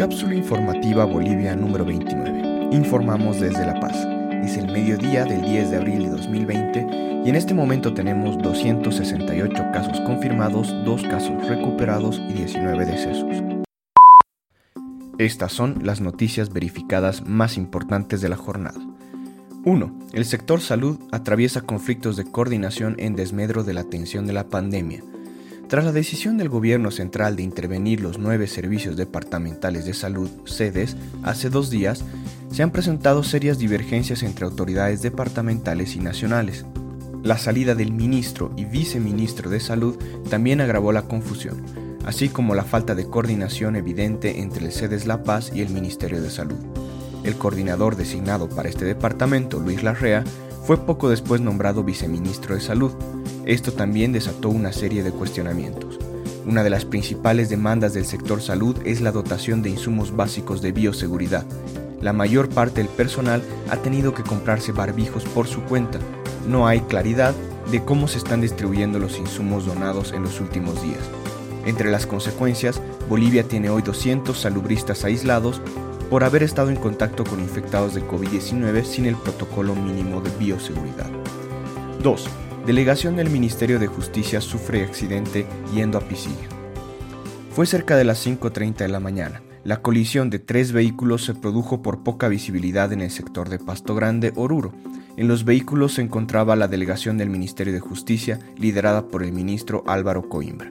Cápsula informativa Bolivia número 29. Informamos desde La Paz. Es el mediodía del 10 de abril de 2020 y en este momento tenemos 268 casos confirmados, 2 casos recuperados y 19 decesos. Estas son las noticias verificadas más importantes de la jornada. 1. El sector salud atraviesa conflictos de coordinación en desmedro de la atención de la pandemia. Tras la decisión del gobierno central de intervenir los nueve servicios departamentales de salud, sedes, hace dos días, se han presentado serias divergencias entre autoridades departamentales y nacionales. La salida del ministro y viceministro de salud también agravó la confusión, así como la falta de coordinación evidente entre el sedes La Paz y el Ministerio de Salud. El coordinador designado para este departamento, Luis Larrea, fue poco después nombrado viceministro de Salud. Esto también desató una serie de cuestionamientos. Una de las principales demandas del sector salud es la dotación de insumos básicos de bioseguridad. La mayor parte del personal ha tenido que comprarse barbijos por su cuenta. No hay claridad de cómo se están distribuyendo los insumos donados en los últimos días. Entre las consecuencias, Bolivia tiene hoy 200 salubristas aislados por haber estado en contacto con infectados de COVID-19 sin el protocolo mínimo de bioseguridad. 2. Delegación del Ministerio de Justicia sufre accidente yendo a Pisiga. Fue cerca de las 5.30 de la mañana. La colisión de tres vehículos se produjo por poca visibilidad en el sector de Pasto Grande, Oruro. En los vehículos se encontraba la delegación del Ministerio de Justicia, liderada por el ministro Álvaro Coimbra.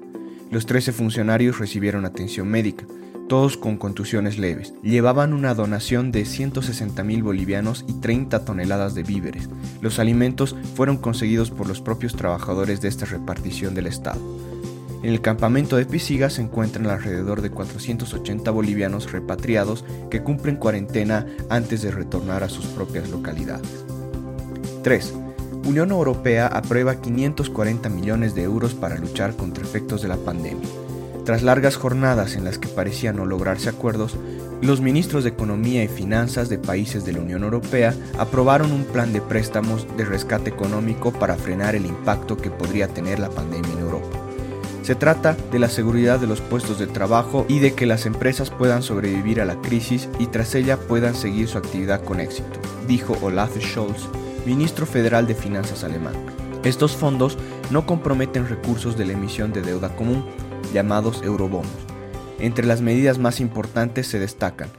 Los 13 funcionarios recibieron atención médica todos con contusiones leves. Llevaban una donación de 160 mil bolivianos y 30 toneladas de víveres. Los alimentos fueron conseguidos por los propios trabajadores de esta repartición del Estado. En el campamento de Pisiga se encuentran alrededor de 480 bolivianos repatriados que cumplen cuarentena antes de retornar a sus propias localidades. 3. Unión Europea aprueba 540 millones de euros para luchar contra efectos de la pandemia. Tras largas jornadas en las que parecían no lograrse acuerdos, los ministros de Economía y Finanzas de países de la Unión Europea aprobaron un plan de préstamos de rescate económico para frenar el impacto que podría tener la pandemia en Europa. Se trata de la seguridad de los puestos de trabajo y de que las empresas puedan sobrevivir a la crisis y tras ella puedan seguir su actividad con éxito, dijo Olaf Scholz, ministro federal de Finanzas alemán. Estos fondos no comprometen recursos de la emisión de deuda común, llamados eurobonos. Entre las medidas más importantes se destacan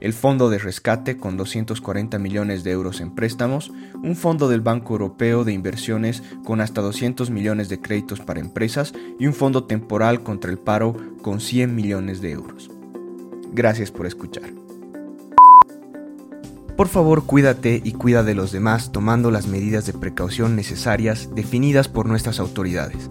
el Fondo de Rescate con 240 millones de euros en préstamos, un fondo del Banco Europeo de Inversiones con hasta 200 millones de créditos para empresas y un fondo temporal contra el paro con 100 millones de euros. Gracias por escuchar. Por favor, cuídate y cuida de los demás tomando las medidas de precaución necesarias definidas por nuestras autoridades.